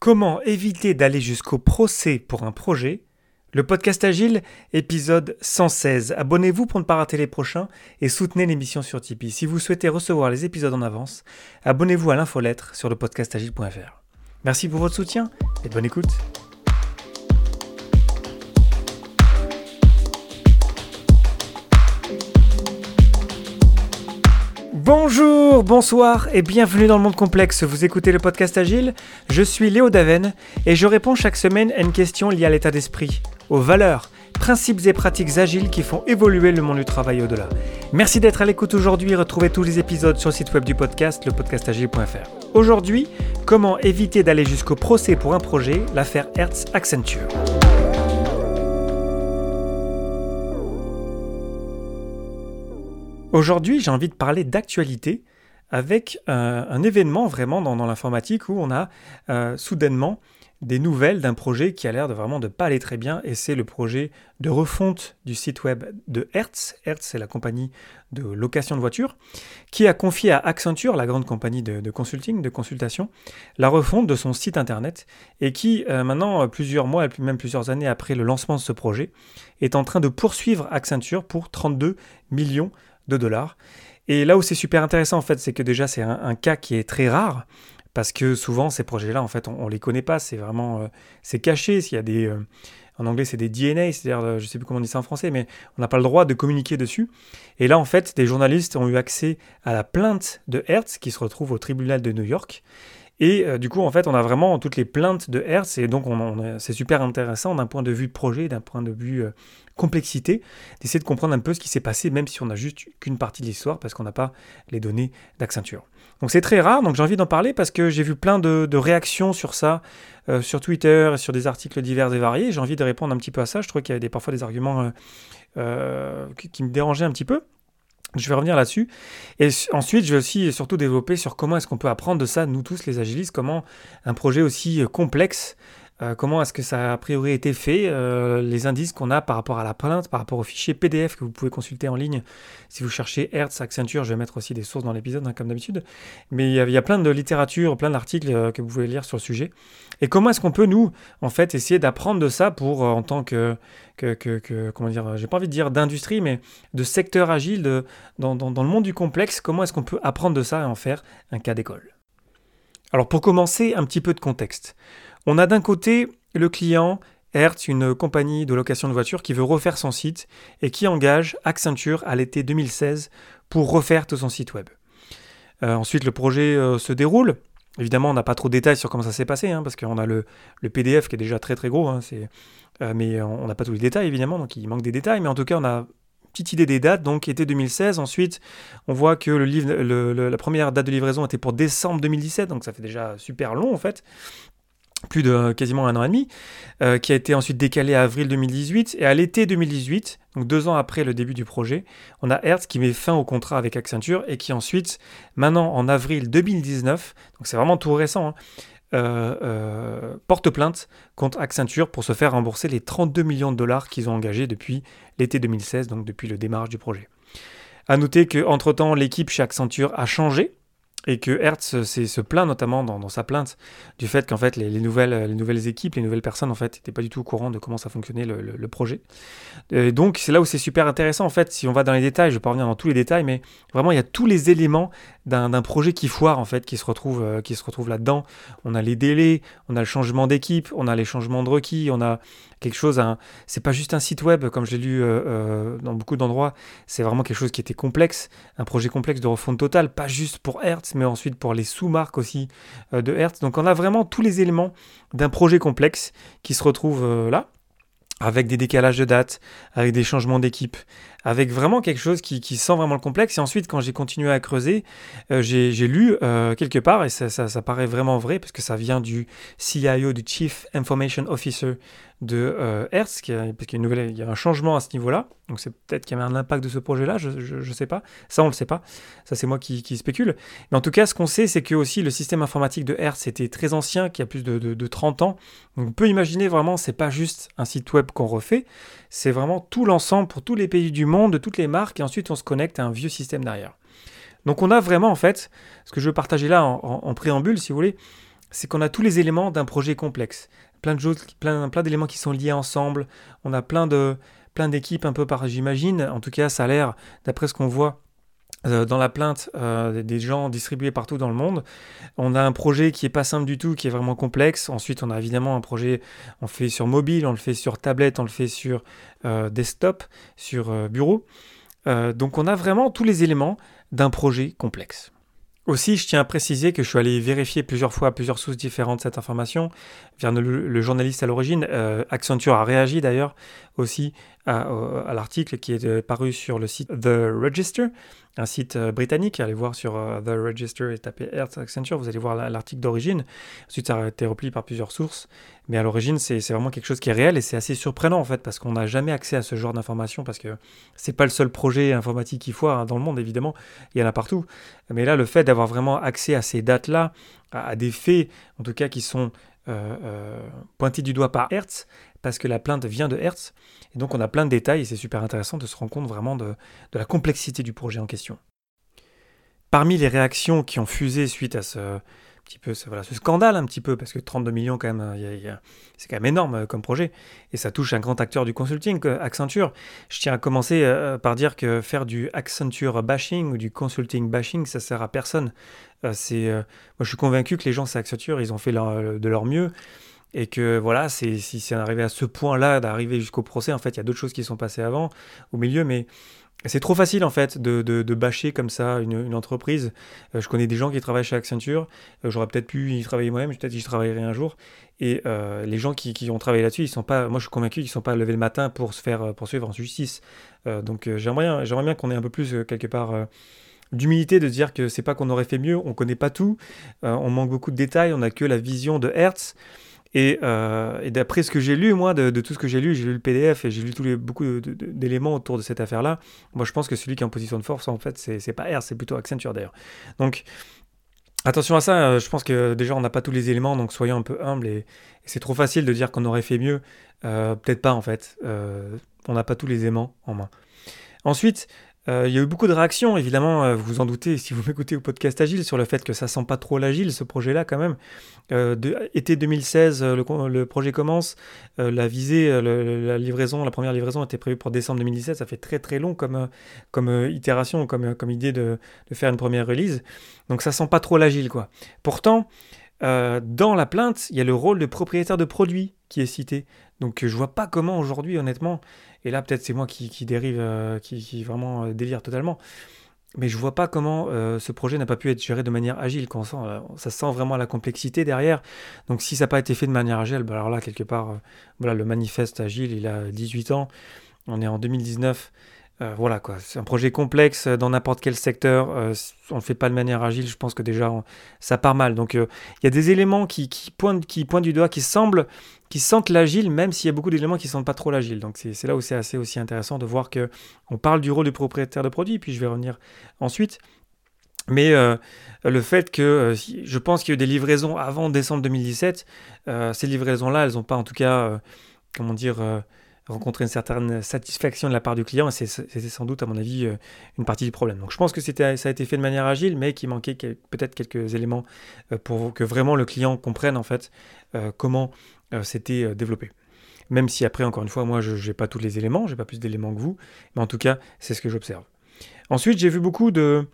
Comment éviter d'aller jusqu'au procès pour un projet? Le podcast Agile, épisode 116. Abonnez-vous pour ne pas rater les prochains et soutenez l'émission sur Tipeee. Si vous souhaitez recevoir les épisodes en avance, abonnez-vous à l'infolettre sur le podcastagile.fr. Merci pour votre soutien et bonne écoute. Bonjour, bonsoir et bienvenue dans le monde complexe. Vous écoutez le podcast Agile Je suis Léo Daven et je réponds chaque semaine à une question liée à l'état d'esprit, aux valeurs, principes et pratiques agiles qui font évoluer le monde du travail au-delà. Merci d'être à l'écoute aujourd'hui et retrouvez tous les épisodes sur le site web du podcast, lepodcastagile.fr. Aujourd'hui, comment éviter d'aller jusqu'au procès pour un projet, l'affaire Hertz Accenture. Aujourd'hui, j'ai envie de parler d'actualité avec euh, un événement vraiment dans, l'informatique où on a euh, soudainement des nouvelles d'un projet qui a l'air de vraiment de pas aller très bien et c'est le projet de refonte du site web de Hertz. Hertz, c'est la compagnie de location de voitures qui a confié à Accenture, la grande compagnie de, consulting, de consultation, la refonte de son site internet et qui euh, maintenant, plusieurs mois même plusieurs années après le lancement de ce projet, est en train de poursuivre Accenture pour 32 millions Et là où c'est super intéressant, en fait, c'est que déjà, c'est un, cas qui est très rare, parce que souvent, ces projets-là, en fait, on ne les connaît pas, c'est vraiment, euh, caché, s'il y a des... Euh, en anglais, c'est des DNA, c'est-à-dire, euh, je ne sais plus comment on dit ça en français, mais on n'a pas le droit de communiquer dessus. Et là, en fait, des journalistes ont eu accès à la plainte de Hertz, qui se retrouve au tribunal de New York. Et du coup, en fait, on a vraiment toutes les plaintes de Hertz, et donc on, c'est super intéressant d'un point de vue projet, d'un point de vue complexité, d'essayer de comprendre un peu ce qui s'est passé, même si on n'a juste qu'une partie de l'histoire, parce qu'on n'a pas les données d'Accenture. Donc c'est très rare, donc j'ai envie d'en parler parce que j'ai vu plein de, réactions sur ça, euh, sur Twitter et sur des articles divers et variés. J'ai envie de répondre un petit peu à ça. Je trouvais qu'il y avait parfois des arguments euh, euh, qui, me dérangeaient un petit peu. Je vais revenir là-dessus. Et ensuite, je vais aussi surtout développer sur comment est-ce qu'on peut apprendre de ça, nous tous les agilistes, comment un projet aussi complexe euh, comment est-ce que ça a a priori été fait, euh, les indices qu'on a par rapport à la plainte, par rapport au fichier PDF que vous pouvez consulter en ligne si vous cherchez Hertz, Accenture, je vais mettre aussi des sources dans l'épisode hein, comme d'habitude, mais il y, a, plein de littérature, plein d'articles euh, que vous pouvez lire sur le sujet. Et comment est-ce qu'on peut nous, en fait, essayer d'apprendre de ça pour, en tant que, que, comment dire, j'ai pas envie de dire d'industrie, mais de secteur agile, de, dans le monde du complexe, comment est-ce qu'on peut apprendre de ça et en faire un cas d'école? Alors pour commencer, un petit peu de contexte. On a d'un côté le client Hertz, une compagnie de location de voitures qui veut refaire son site et qui engage Accenture à l'été 2016 pour refaire tout son site web. Euh, ensuite, le projet euh, se déroule. Évidemment, on n'a pas trop de détails sur comment ça s'est passé, hein, parce qu'on a le, PDF qui est déjà très très gros, hein, euh, mais on n'a pas tous les détails évidemment, donc il manque des détails, mais en tout cas, on a une petite idée des dates, donc été 2016. Ensuite, on voit que la première date de livraison était pour décembre 2017, donc ça fait déjà super long en fait plus de quasiment un an et demi, euh, qui a été ensuite décalé à avril 2018. Et à l'été 2018, donc deux ans après le début du projet, on a Hertz qui met fin au contrat avec Accenture et qui ensuite, maintenant en avril 2019, donc c'est vraiment tout récent, hein, euh, euh, porte plainte contre Accenture pour se faire rembourser les 32 millions de dollars qu'ils ont engagés depuis l'été 2016, donc depuis le démarrage du projet. À noter qu'entre-temps, l'équipe chez Accenture a changé et que Hertz se plaint notamment dans, sa plainte du fait qu'en fait les, nouvelles, les nouvelles équipes, les nouvelles personnes en fait n'étaient pas du tout au courant de comment ça fonctionnait le, projet. Et donc c'est là où c'est super intéressant en fait, si on va dans les détails, je vais pas revenir dans tous les détails, mais vraiment il y a tous les éléments d'un projet qui foire en fait, qui se retrouve, euh, retrouve là-dedans. On a les délais, on a le changement d'équipe, on a les changements de requis, on a quelque chose. C'est pas juste un site web comme je l'ai lu euh, euh, dans beaucoup d'endroits. C'est vraiment quelque chose qui était complexe, un projet complexe de refonte totale, pas juste pour Hertz, mais ensuite pour les sous-marques aussi de Hertz. Donc on a vraiment tous les éléments d'un projet complexe qui se retrouvent là avec des décalages de date, avec des changements d'équipe, avec vraiment quelque chose qui, sent vraiment le complexe. Et ensuite, quand j'ai continué à creuser, euh, j'ai lu euh, quelque part, et ça, ça, paraît vraiment vrai, parce que ça vient du CIO, du Chief Information Officer de euh, Hertz, qui parce qu'il y, a nouvelle, il y a un changement à ce niveau-là. Donc c'est peut-être qu'il y avait un impact de ce projet-là, je ne sais pas. Ça, on ne le sait pas. Ça, c'est moi qui, spécule. Mais en tout cas, ce qu'on sait, c'est que aussi le système informatique de Hertz était très ancien, qui a plus de, de, 30 ans. On peut imaginer vraiment, c'est pas juste un site web qu'on refait, c'est vraiment tout l'ensemble pour tous les pays du monde, de toutes les marques, et ensuite on se connecte à un vieux système derrière. Donc on a vraiment, en fait, ce que je veux partager là en préambule, si vous voulez, c'est qu'on a tous les éléments d'un projet complexe. Plein de choses, plein, d'éléments qui sont liés ensemble. On a plein de d'équipes un peu par, j'imagine. En tout cas, ça a l'air, d'après ce qu'on voit euh, dans la plainte euh, des gens distribués partout dans le monde. On a un projet qui est pas simple du tout, qui est vraiment complexe. Ensuite, on a évidemment un projet, on le fait sur mobile, on le fait sur tablette, on le fait sur euh, desktop, sur bureau. donc on a vraiment tous les éléments d'un projet complexe. Aussi, je tiens à préciser que je suis allé vérifier plusieurs fois plusieurs sources différentes cette information. Le, journaliste à l'origine, Accenture a réagi d'ailleurs aussi à, l'article qui est paru sur le site The Register un site euh, britannique. Allez voir sur euh, The Register et tapez Earth Accenture, vous allez voir l'article d'origine. Ensuite, ça a été repli par plusieurs sources. Mais à l'origine, c'est vraiment quelque chose qui est réel et c'est assez surprenant en fait parce qu'on n'a jamais accès à ce genre d'informations parce que c'est pas le seul projet informatique qu'il faut hein, dans le monde évidemment, il y en a partout. Mais là, le fait d'avoir vraiment accès à ces dates-là, à, des faits en tout cas qui sont euh, pointés du doigt par Hertz, parce que la plainte vient de Hertz. Et donc on a plein de détails et c'est super intéressant de se rendre compte vraiment de, la complexité du projet en question. Parmi les réactions qui ont fusé suite à ce, petit peu ce, scandale un petit peu, parce que 32 millions quand même, c'est quand même énorme euh, comme projet, et ça touche un grand acteur du consulting, Accenture. Je tiens à commencer euh, par dire que faire du Accenture bashing ou du consulting bashing, ça sert à personne. Euh, c'est, moi je suis convaincu que les gens c'est Accenture, ils ont fait de leur mieux. Et que voilà, si c'est arrivé à ce point-là, d'arriver jusqu'au procès, en fait, il y a d'autres choses qui sont passées avant, au milieu, mais c'est trop facile en fait de, de, bâcher comme ça une, entreprise. Euh, je connais des gens qui travaillent chez Accenture, euh, j'aurais peut-être pu y travailler moi-même, peut-être j'y travaillerai un jour. Et euh, les gens qui, qui, ont travaillé là-dessus, ils sont pas, moi je suis convaincu qu'ils ne sont pas levés le matin pour se faire poursuivre en justice. donc j'aimerais bien, j'aimerais bien qu'on ait un peu plus quelque part d'humilité de dire que c'est pas qu'on aurait fait mieux, on connaît pas tout, on manque beaucoup de détails, on n'a que la vision de Hertz. Euh, et, d'après ce que j'ai lu, moi, de, tout ce que j'ai lu, j'ai lu le PDF et j'ai lu beaucoup d'éléments autour de cette affaire-là. Moi, je pense que celui qui est en position de force, en fait, c'est pas R, c'est plutôt Accenture d'ailleurs. Donc, attention à ça. Euh, je pense que déjà, on n'a pas tous les éléments, donc soyons un peu humbles. Et, c'est trop facile de dire qu'on aurait fait mieux. Euh, peut-être pas, en fait. on n'a pas tous les éléments en main. Ensuite, euh, il y a eu beaucoup de réactions, évidemment, euh, vous vous en doutez si vous m'écoutez au podcast Agile, sur le fait que ça sent pas trop l'agile, ce projet-là, quand même. Euh, été 2016, le, projet commence. la visée, la livraison, la première livraison était prévue pour décembre 2017. Ça fait très très long comme, itération, comme, comme idée de, de, faire une première release. Donc ça sent pas trop l'agile, quoi. Pourtant, dans la plainte, il y a le rôle de propriétaire de produit qui est cité. Donc je vois pas comment aujourd'hui, honnêtement, et là, peut-être c'est moi qui, dérive, euh, qui, vraiment euh, délire totalement. Mais je vois pas comment euh, ce projet n'a pas pu être géré de manière agile. Quand sent, ça sent vraiment la complexité derrière. Donc si ça n'a pas été fait de manière agile, bah, alors là, quelque part, voilà, le manifeste agile, il a 18 ans. On est en 2019. Voilà quoi, c'est un projet complexe dans n'importe quel secteur. on ne fait pas de manière agile, je pense que déjà ça part mal. Donc il y a des éléments qui, pointent, du doigt, qui semblent qui sentent l'agile, même s'il y a beaucoup d'éléments qui ne sentent pas trop l'agile. Donc c'est là où c'est assez aussi intéressant de voir que on parle du rôle du propriétaire de produit, puis je vais revenir ensuite. Mais euh, le fait que euh, je pense qu'il y a eu des livraisons avant décembre 2017, euh, ces livraisons-là, elles n'ont pas en tout cas, comment dire, rencontré une certaine satisfaction de la part du client, et c'était sans doute, à mon avis, une partie du problème. Donc je pense que ça a été fait de manière agile, mais qu'il manquait peut-être quelques éléments pour que vraiment le client comprenne en fait comment euh, c'était euh, développé. Même si après, encore une fois, moi, je n'ai pas tous les éléments, j'ai pas plus d'éléments que vous, mais en tout cas, c'est ce que j'observe. Ensuite, j'ai vu beaucoup de,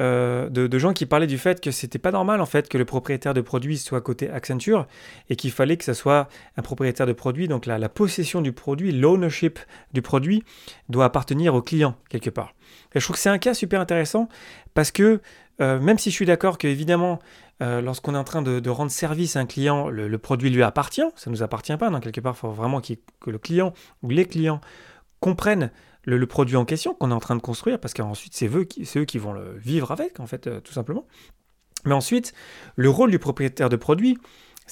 euh, de, gens qui parlaient du fait que c'était pas normal en fait que le propriétaire de produit soit côté Accenture et qu'il fallait que ce soit un propriétaire de produit, donc la, possession du produit, l'ownership du produit doit appartenir au client quelque part. Et je trouve que c'est un cas super intéressant parce que même si je suis d'accord que évidemment euh, lorsqu'on est en train de, rendre service à un client, le, produit lui appartient, ça ne nous appartient pas, donc quelque part, il faut vraiment que le client ou les clients comprennent le, produit en question qu'on est en train de construire, parce qu'ensuite, c'est eux, qui, eux qui vont le vivre avec, en fait, euh, tout simplement. Mais ensuite, le rôle du propriétaire de produit,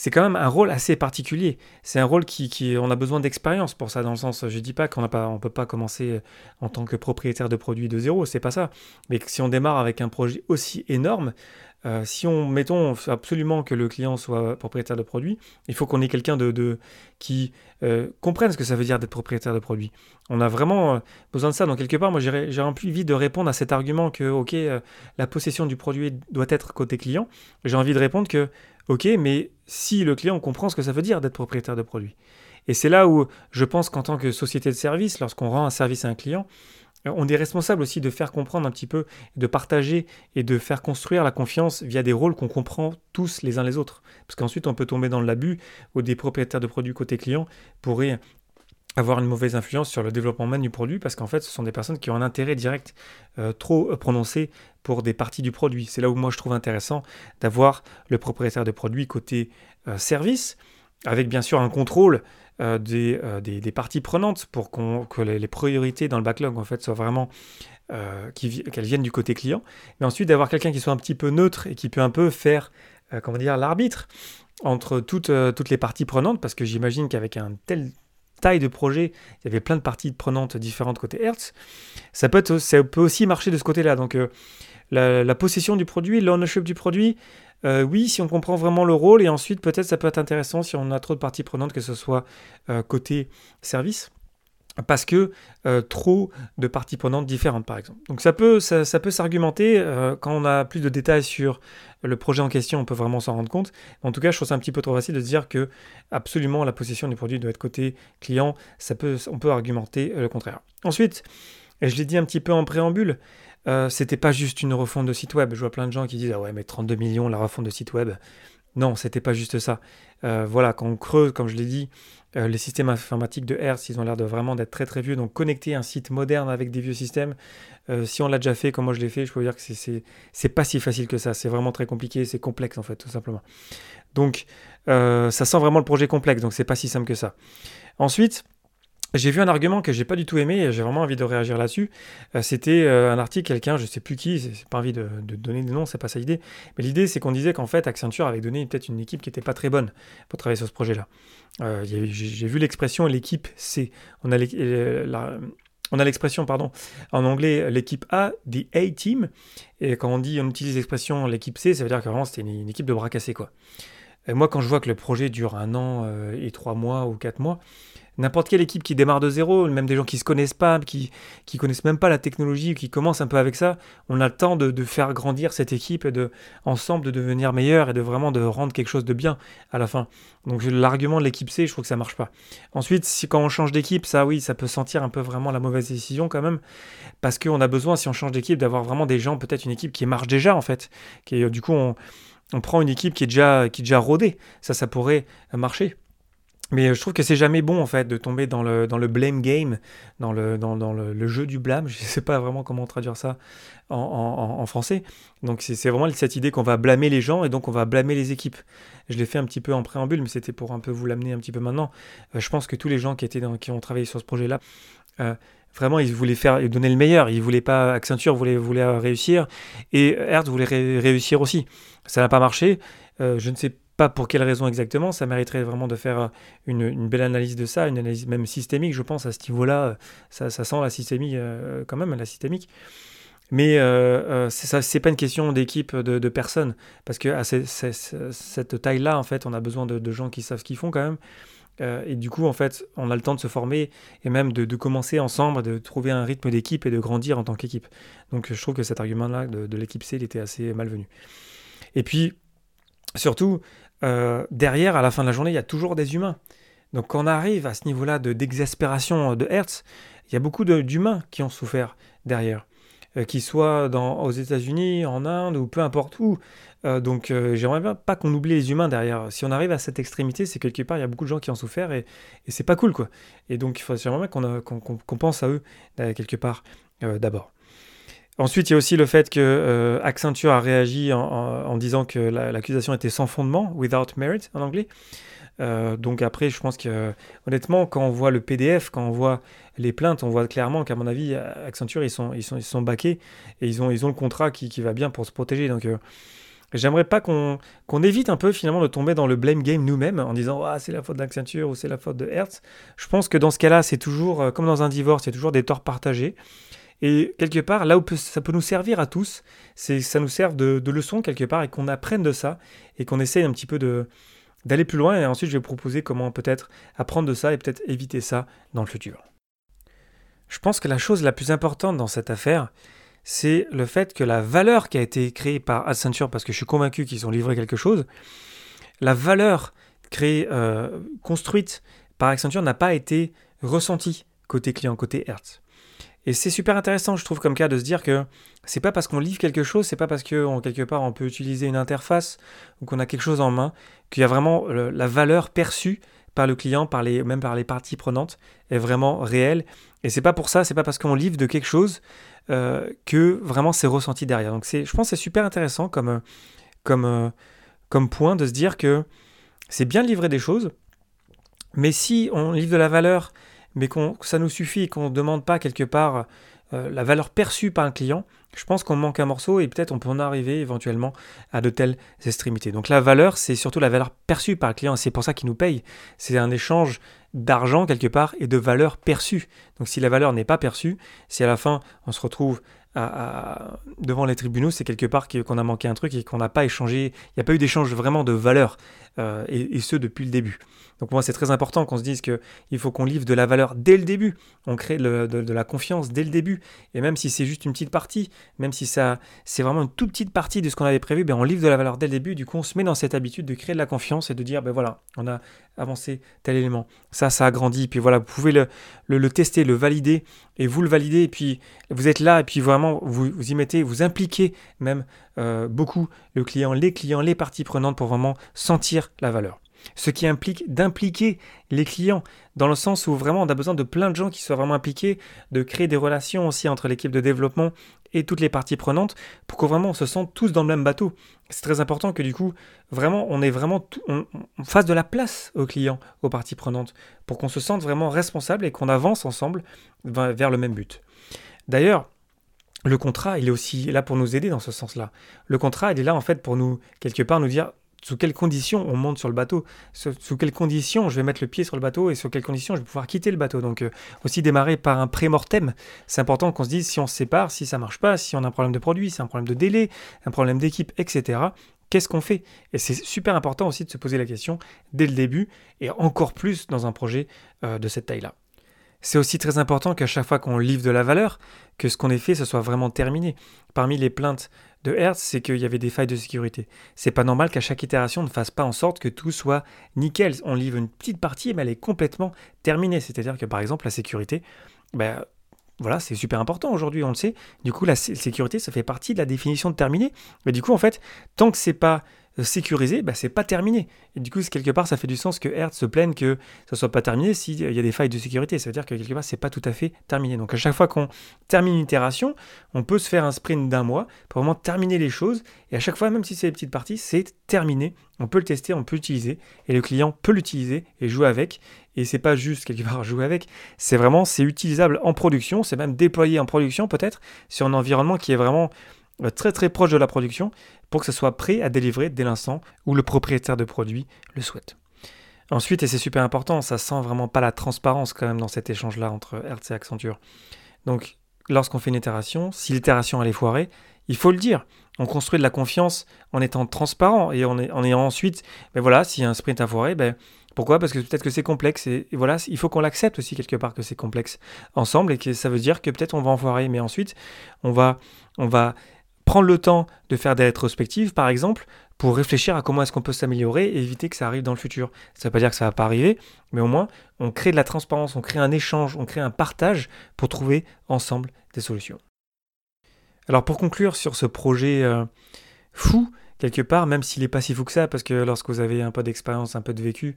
c'est quand même un rôle assez particulier. C'est un rôle qui, on a besoin d'expérience pour ça, dans le sens, je dis pas qu'on ne peut pas commencer en tant que propriétaire de produit de zéro, c'est pas ça. Mais si on démarre avec un projet aussi énorme, euh, si on mettons absolument que le client soit propriétaire de produit, il faut qu'on ait quelqu'un qui euh, comprenne ce que ça veut dire d'être propriétaire de produit. On a vraiment euh, besoin de ça. Donc quelque part, moi j'ai envie de répondre à cet argument que ok, la possession du produit doit être côté client. J'ai envie de répondre que ok, mais si le client comprend ce que ça veut dire d'être propriétaire de produit. Et c'est là où je pense qu'en tant que société de service, lorsqu'on rend un service à un client, on est responsable aussi de faire comprendre un petit peu, de partager et de faire construire la confiance via des rôles qu'on comprend tous les uns les autres. Parce qu'ensuite, on peut tomber dans l'abus où des propriétaires de produits côté client pourraient avoir une mauvaise influence sur le développement même du produit parce qu'en fait ce sont des personnes qui ont un intérêt direct euh, trop prononcé pour des parties du produit. C'est là où moi je trouve intéressant d'avoir le propriétaire de produit côté euh, service avec bien sûr un contrôle euh, des, des, parties prenantes pour que les, priorités dans le backlog en fait soient vraiment qu'elles viennent du côté client, mais ensuite d'avoir quelqu'un qui soit un petit peu neutre et qui peut un peu faire comment dire l'arbitre entre toutes, toutes les parties prenantes parce que j'imagine qu'avec un tel taille de projet, il y avait plein de parties prenantes différentes côté Hertz. Ça peut, être, ça peut aussi marcher de ce côté-là. Donc euh, la, possession du produit, l'ownership du produit, euh, oui, si on comprend vraiment le rôle, et ensuite peut-être ça peut être intéressant si on a trop de parties prenantes, que ce soit euh, côté service parce que euh, trop de parties prenantes différentes, par exemple. Donc ça peut, ça, peut s'argumenter euh, quand on a plus de détails sur le projet en question, on peut vraiment s'en rendre compte. En tout cas, je trouve ça un petit peu trop facile de dire que absolument la possession du produit doit être côté client. Ça peut, on peut argumenter euh, le contraire. Ensuite, et je l'ai dit un petit peu en préambule, c'était pas juste une refonte de site web. Je vois plein de gens qui disent ah ouais mais 32 millions la refonte de site web. Non, c'était pas juste ça. voilà, quand on creuse, comme je l'ai dit, euh, les systèmes informatiques de Hertz, ils ont l'air de vraiment d'être très très vieux. Donc connecter un site moderne avec des vieux systèmes, euh, si on l'a déjà fait comme moi je l'ai fait, je peux vous dire que c'est pas si facile que ça. C'est vraiment très compliqué, c'est complexe en fait, tout simplement. Donc euh, ça sent vraiment le projet complexe, donc c'est pas si simple que ça. Ensuite, j'ai vu un argument que j'ai pas du tout aimé et j'ai vraiment envie de réagir là-dessus. Euh, c'était euh, un article, quelqu'un, je sais plus qui, c'est pas envie de, donner des noms, c'est pas ça l'idée. Mais l'idée, c'est qu'on disait qu'en fait, Accenture avait donné peut-être une équipe qui était pas très bonne pour travailler sur ce projet-là. Euh, j'ai vu l'expression l'équipe C. On a l'expression, pardon, en anglais, l'équipe A, the A team. Et quand on dit, on utilise l'expression l'équipe C, ça veut dire que vraiment c'était une, équipe de bras cassés, quoi. Moi, quand je vois que le projet dure un an et trois mois ou quatre mois, n'importe quelle équipe qui démarre de zéro, même des gens qui se connaissent pas, qui qui connaissent même pas la technologie, qui commencent un peu avec ça, on a le temps de, faire grandir cette équipe et de ensemble de devenir meilleur et de vraiment de rendre quelque chose de bien à la fin. Donc l'argument de l'équipe C, je trouve que ça marche pas. Ensuite, si quand on change d'équipe, ça oui, ça peut sentir un peu vraiment la mauvaise décision quand même, parce qu'on a besoin si on change d'équipe d'avoir vraiment des gens, peut-être une équipe qui marche déjà en fait, qui du coup on, on prend une équipe qui est déjà qui rodée, ça ça pourrait marcher. Mais je trouve que c'est jamais bon en fait de tomber dans le, dans blame game, dans, le, jeu du blâme. Je ne sais pas vraiment comment traduire ça en, français. Donc c'est vraiment cette idée qu'on va blâmer les gens et donc on va blâmer les équipes. Je l'ai fait un petit peu en préambule, mais c'était pour un peu vous l'amener un petit peu maintenant. Euh, je pense que tous les gens qui ont travaillé sur ce projet-là, euh, vraiment ils voulaient faire donner le meilleur. Ils voulaient pas Accenture voulait, voulait réussir et Hertz voulait réussir aussi. Ça n'a pas marché. je ne sais pas pour quelle raison exactement, ça mériterait vraiment de faire euh, une, belle analyse de ça, une analyse même systémique, je pense, à ce niveau-là, euh, ça, sent la systémique euh, quand même, la systémique. Mais euh, c'est pas une question d'équipe de, personnes, parce que à cette taille-là, en fait, on a besoin de, gens qui savent ce qu'ils font quand même. Et du coup, en fait, on a le temps de se former et même de, commencer ensemble, de trouver un rythme d'équipe et de grandir en tant qu'équipe. Donc, je trouve que cet argument-là de, l'équipe C, il était assez malvenu. Et puis, surtout, euh, derrière, à la fin de la journée, il y a toujours des humains. Donc quand on arrive à ce niveau-là de, d'exaspération de Hertz, il y a beaucoup d'humains qui ont souffert derrière, euh, qu'ils soient dans, aux États-Unis, en Inde ou peu importe où. Euh, donc j'aimerais bien pas qu'on oublie les humains derrière. Si on arrive à cette extrémité, c'est quelque part il y a beaucoup de gens qui ont souffert et, c'est pas cool quoi. Et donc j'aimerais bien qu'on, qu'on pense à eux quelque part d'abord. Ensuite, il y a aussi le fait que euh, Accenture a réagi en, disant que l'accusation était sans fondement, without merit en anglais. Euh, donc après, je pense que honnêtement, quand on voit le PDF, quand on voit les plaintes, on voit clairement qu'à mon avis, Accenture, ils sont, ils sont, ils sont baqués et ils ont, ils ont le contrat qui, qui va bien pour se protéger. Donc euh, j'aimerais pas qu'on évite un peu finalement de tomber dans le blame game nous-mêmes en disant ah, c'est la faute d'Accenture ou c'est la faute de Hertz. Je pense que dans ce cas-là, c'est toujours, comme dans un divorce, il y a toujours des torts partagés. Et quelque part, là où ça peut nous servir à tous, c'est que ça nous serve de, leçon quelque part et qu'on apprenne de ça et qu'on essaye un petit peu de d'aller plus loin. Et ensuite, je vais proposer comment peut-être apprendre de ça et peut-être éviter ça dans le futur. Je pense que la chose la plus importante dans cette affaire, c'est le fait que la valeur qui a été créée par Accenture, parce que je suis convaincu qu'ils ont livré quelque chose, la valeur créée, euh, construite par Accenture n'a pas été ressentie côté client, côté Hertz. Et c'est super intéressant, je trouve, comme cas de se dire que c'est pas parce qu'on livre quelque chose, c'est pas parce que quelque part on peut utiliser une interface ou qu'on a quelque chose en main qu'il y a vraiment la valeur perçue par le client, par les, même par les parties prenantes, est vraiment réelle. Et c'est pas pour ça, c'est pas parce qu'on livre de quelque chose euh, que vraiment c'est ressenti derrière. Donc je pense que c'est super intéressant comme, comme, euh, comme point de se dire que c'est bien de livrer des choses, mais si on livre de la valeur, mais qu'on, ça nous suffit et qu'on ne demande pas quelque part euh, la valeur perçue par un client, je pense qu'on manque un morceau et peut-être on peut en arriver éventuellement à de telles extrémités. Donc la valeur, c'est surtout la valeur perçue par le client, c'est pour ça qu'il nous paye. C'est un échange d'argent quelque part et de valeur perçue. Donc si la valeur n'est pas perçue, si à la fin on se retrouve devant les tribunaux, c'est quelque part qu'on a manqué un truc et qu'on n'a pas échangé, il n'y a pas eu d'échange vraiment de valeur, euh, et, ce depuis le début. Donc moi c'est très important qu'on se dise qu'il faut qu'on livre de la valeur dès le début, on crée de, la confiance dès le début, et même si c'est juste une petite partie, même si ça c'est vraiment une toute petite partie de ce qu'on avait prévu, ben on livre de la valeur dès le début, du coup on se met dans cette habitude de créer de la confiance et de dire ben voilà, on a avancé tel élément, ça ça a grandi, puis voilà, vous pouvez le, le, tester, le valider, et vous le validez, et puis vous êtes là, et puis vraiment vous, vous y mettez, vous impliquez même euh, beaucoup le client, les clients, les parties prenantes pour vraiment sentir la valeur. Ce qui implique d'impliquer les clients, dans le sens où vraiment on a besoin de plein de gens qui soient vraiment impliqués, de créer des relations aussi entre l'équipe de développement et toutes les parties prenantes, pour que vraiment on se sente tous dans le même bateau. C'est très important que du coup, vraiment, on est vraiment, on, fasse de la place aux clients, aux parties prenantes, pour qu'on se sente vraiment responsable et qu'on avance ensemble vers le même but. D'ailleurs, le contrat, il est aussi là pour nous aider dans ce sens-là. Le contrat, il est là en fait pour nous, quelque part, nous dire sous quelles conditions on monte sur le bateau, sous, quelles conditions je vais mettre le pied sur le bateau et sous quelles conditions je vais pouvoir quitter le bateau. Donc euh, aussi démarrer par un pré-mortem. C'est important qu'on se dise si on se sépare, si ça marche pas, si on a un problème de produit, si un problème de délai, un problème d'équipe, etc. Qu'est-ce qu'on fait? Et c'est super important aussi de se poser la question dès le début et encore plus dans un projet euh, de cette taille-là. C'est aussi très important qu'à chaque fois qu'on livre de la valeur, que ce qu'on ait fait, ce soit vraiment terminé. Parmi les plaintes de Hertz, c'est qu'il y avait des failles de sécurité. C'est pas normal qu'à chaque itération, on ne fasse pas en sorte que tout soit nickel. On livre une petite partie, mais elle est complètement terminée. C'est-à-dire que par exemple, la sécurité, ben, voilà, c'est super important aujourd'hui, on le sait. Du coup, la sécurité, ça fait partie de la définition de terminé. Mais du coup, en fait, tant que c'est pas sécurisé, bah, c'est pas terminé. Et du coup, quelque part, ça fait du sens que Hertz se plaigne que ça soit pas terminé s'il y a des failles de sécurité. Ça veut dire que quelque part, c'est pas tout à fait terminé. Donc, à chaque fois qu'on termine une itération, on peut se faire un sprint d'un mois pour vraiment terminer les choses. Et à chaque fois, même si c'est des petites parties, c'est terminé. On peut le tester, on peut l'utiliser. Et le client peut l'utiliser et jouer avec. Et c'est pas juste quelque part jouer avec, c'est vraiment, c'est utilisable en production, c'est même déployé en production peut-être sur un environnement qui est vraiment euh, très très proche de la production pour que ce soit prêt à délivrer dès l'instant où le propriétaire de produit le souhaite. Ensuite, et c'est super important, ça sent vraiment pas la transparence quand même dans cet échange-là entre Hertz et Accenture. Donc, lorsqu'on fait une itération, si l'itération allait foirer, il faut le dire. On construit de la confiance en étant transparent et en, ayant ensuite, ben voilà, a un sprint à foirer, ben pourquoi? Parce que peut-être que c'est complexe et, voilà, il faut qu'on l'accepte aussi quelque part que c'est complexe ensemble et que ça veut dire que peut-être on va en foirer, mais ensuite on va, on va prendre le temps de faire des rétrospectives, par exemple, pour réfléchir à comment est-ce qu'on peut s'améliorer et éviter que ça arrive dans le futur. Ça ne veut pas dire que ça ne va pas arriver, mais au moins, on crée de la transparence, on crée un échange, on crée un partage pour trouver ensemble des solutions. Alors pour conclure sur ce projet euh, fou, quelque part, même s'il n'est pas si fou que ça, parce que lorsque vous avez un peu d'expérience, un peu de vécu,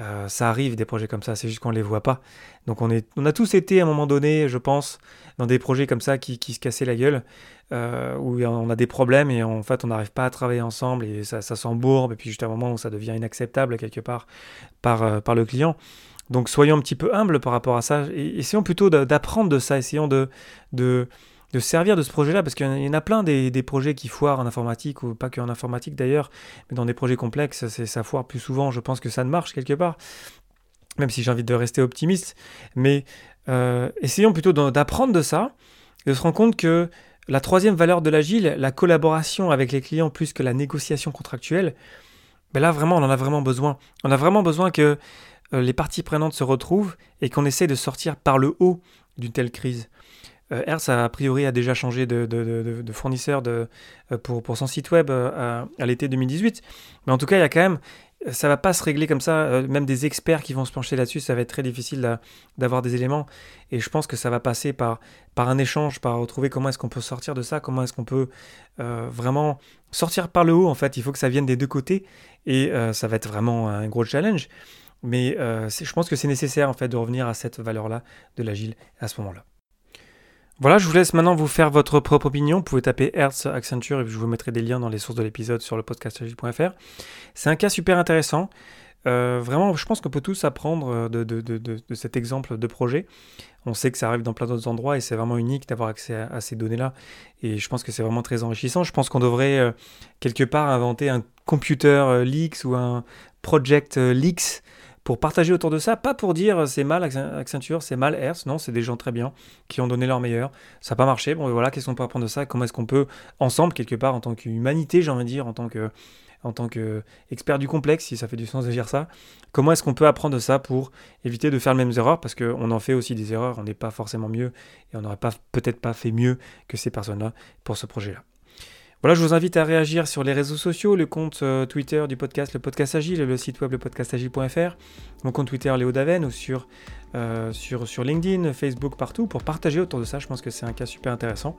euh, ça arrive des projets comme ça, c'est juste qu'on ne les voit pas. Donc on, est, on a tous été à un moment donné, je pense, dans des projets comme ça qui, se cassaient la gueule, euh, où on a des problèmes et en fait on n'arrive pas à travailler ensemble et ça, ça s'embourbe, et puis juste à un moment où ça devient inacceptable quelque part par, euh, par le client. Donc soyons un petit peu humbles par rapport à ça, et essayons plutôt d'apprendre de ça, essayons de, de de servir de ce projet-là, parce qu'il y en a plein des, projets qui foirent en informatique, ou pas qu'en informatique d'ailleurs, mais dans des projets complexes, ça foire plus souvent, je pense que ça ne marche quelque part, même si j'ai envie de rester optimiste, mais euh, essayons plutôt d'apprendre de ça, de se rendre compte que la troisième valeur de l'agile, la collaboration avec les clients plus que la négociation contractuelle, ben là vraiment on en a vraiment besoin. On a vraiment besoin que euh, les parties prenantes se retrouvent et qu'on essaie de sortir par le haut d'une telle crise. Euh, Hertz a, priori a déjà changé de, fournisseur euh, pour, son site web euh, à, l'été 2018. Mais en tout cas, il y a quand même, ça va pas se régler comme ça. Même des experts qui vont se pencher là-dessus, ça va être très difficile d'avoir des éléments. Et je pense que ça va passer par, un échange, par retrouver comment est-ce qu'on peut sortir de ça, comment est-ce qu'on peut vraiment sortir par le haut. En fait, il faut que ça vienne des deux côtés. Et ça va être vraiment un gros challenge. Mais je pense que c'est nécessaire en fait de revenir à cette valeur-là de l'agile à ce moment-là. Voilà, je vous laisse maintenant vous faire votre propre opinion. Vous pouvez taper Hertz Accenture et je vous mettrai des liens dans les sources de l'épisode sur le podcastagile.fr. C'est un cas super intéressant. Euh, vraiment, je pense qu'on peut tous apprendre euh, de, cet exemple de projet. On sait que ça arrive dans plein d'autres endroits et c'est vraiment unique d'avoir accès à, ces données-là. Et je pense que c'est vraiment très enrichissant. Je pense qu'on devrait euh, quelque part inventer un computer leaks ou un project leaks pour partager autour de ça, pas pour dire c'est mal Accenture, c'est mal Hertz, non, c'est des gens très bien qui ont donné leur meilleur. Ça n'a pas marché, bon voilà, qu'est-ce qu'on peut apprendre de ça? Comment est-ce qu'on peut, ensemble, quelque part, en tant qu'humanité, j'ai envie de dire, en tant que en tant qu'expert du complexe, si ça fait du sens de dire ça, comment est-ce qu'on peut apprendre de ça pour éviter de faire les mêmes erreurs? Parce qu'on en fait aussi des erreurs, on n'est pas forcément mieux et on n'aurait peut-être pas fait mieux que ces personnes-là pour ce projet-là. Voilà, je vous invite à réagir sur les réseaux sociaux, le compte euh, Twitter du podcast Le Podcast Agile, le site web lepodcastagile.fr, mon compte Twitter Léo Daven ou sur, euh, sur LinkedIn, Facebook, partout pour partager autour de ça. Je pense que c'est un cas super intéressant.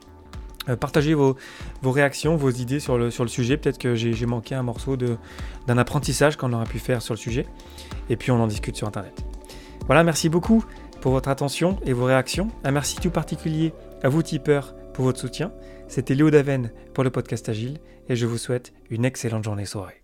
Euh, partagez vos, vos, réactions, vos idées sur le, sur le sujet. Peut-être que j'ai manqué un morceau d'un apprentissage qu'on aurait pu faire sur le sujet. Et puis on en discute sur Internet. Voilà, merci beaucoup pour votre attention et vos réactions. Un merci tout particulier à vous tipeurs pour votre soutien. C'était Léo Daven pour le podcast Agile et je vous souhaite une excellente journée soirée.